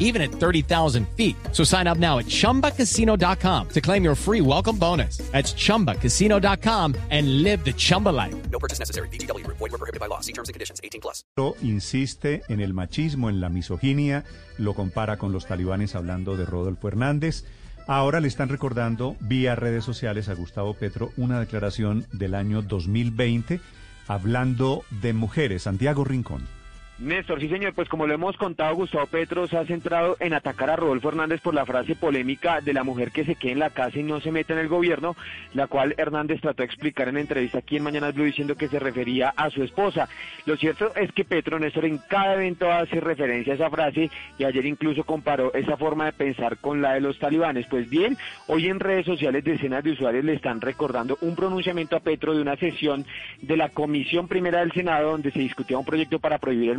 even at 30,000 feet. So sign up now at chumbacasino.com to claim your free welcome bonus. That's chumbacasino.com and live the Chumba life. No purchase necessary. BGW. Void were prohibited by law. See terms and conditions. 18 plus. insiste en el machismo, en la misoginia, lo compara con los talibanes hablando de Rodolfo Hernández. Ahora le están recordando vía redes sociales a Gustavo Petro una declaración del año 2020 hablando de mujeres. Santiago Rincón. Néstor, sí señor, pues como lo hemos contado, Gustavo Petro se ha centrado en atacar a Rodolfo Hernández por la frase polémica de la mujer que se quede en la casa y no se mete en el gobierno, la cual Hernández trató de explicar en la entrevista aquí en Mañana Blue diciendo que se refería a su esposa. Lo cierto es que Petro, Néstor, en cada evento hace referencia a esa frase y ayer incluso comparó esa forma de pensar con la de los talibanes. Pues bien, hoy en redes sociales decenas de usuarios le están recordando un pronunciamiento a Petro de una sesión de la Comisión Primera del Senado donde se discutía un proyecto para prohibir el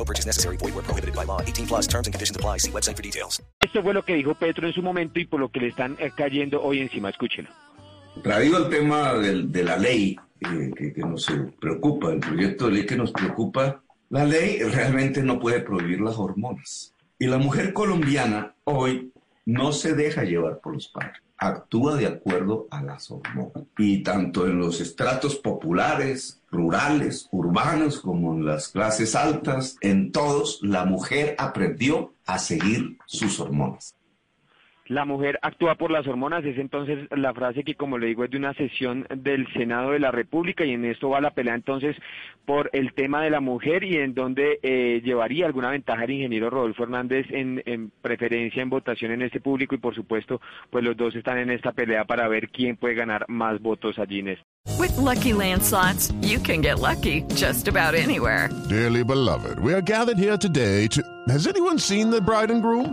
No purchase necessary. Void were prohibited by law. 18 plus terms and conditions apply. See website for details. Esto fue lo que dijo Petro en su momento y por lo que le están eh, cayendo hoy encima. Escúchenlo. Traído el tema del- de, la ley eh, que, que nos eh, preocupa, el proyecto de ley que nos preocupa, la ley realmente no puede prohibir las hormonas. Y la mujer colombiana hoy no se deja llevar por los padres, actúa de acuerdo a las hormonas. Y tanto en los estratos populares, rurales, urbanos, como en las clases altas, en todos, la mujer aprendió a seguir sus hormonas. La mujer actúa por las hormonas, es entonces la frase que, como le digo, es de una sesión del Senado de la República y en esto va la pelea entonces por el tema de la mujer y en donde eh, llevaría alguna ventaja el ingeniero Rodolfo Hernández en, en preferencia en votación en este público y por supuesto, pues los dos están en esta pelea para ver quién puede ganar más votos allí en esto. With Lucky Land slots, you can get lucky just about anywhere. Dearly beloved, we are gathered here today to. Has anyone seen the bride and groom?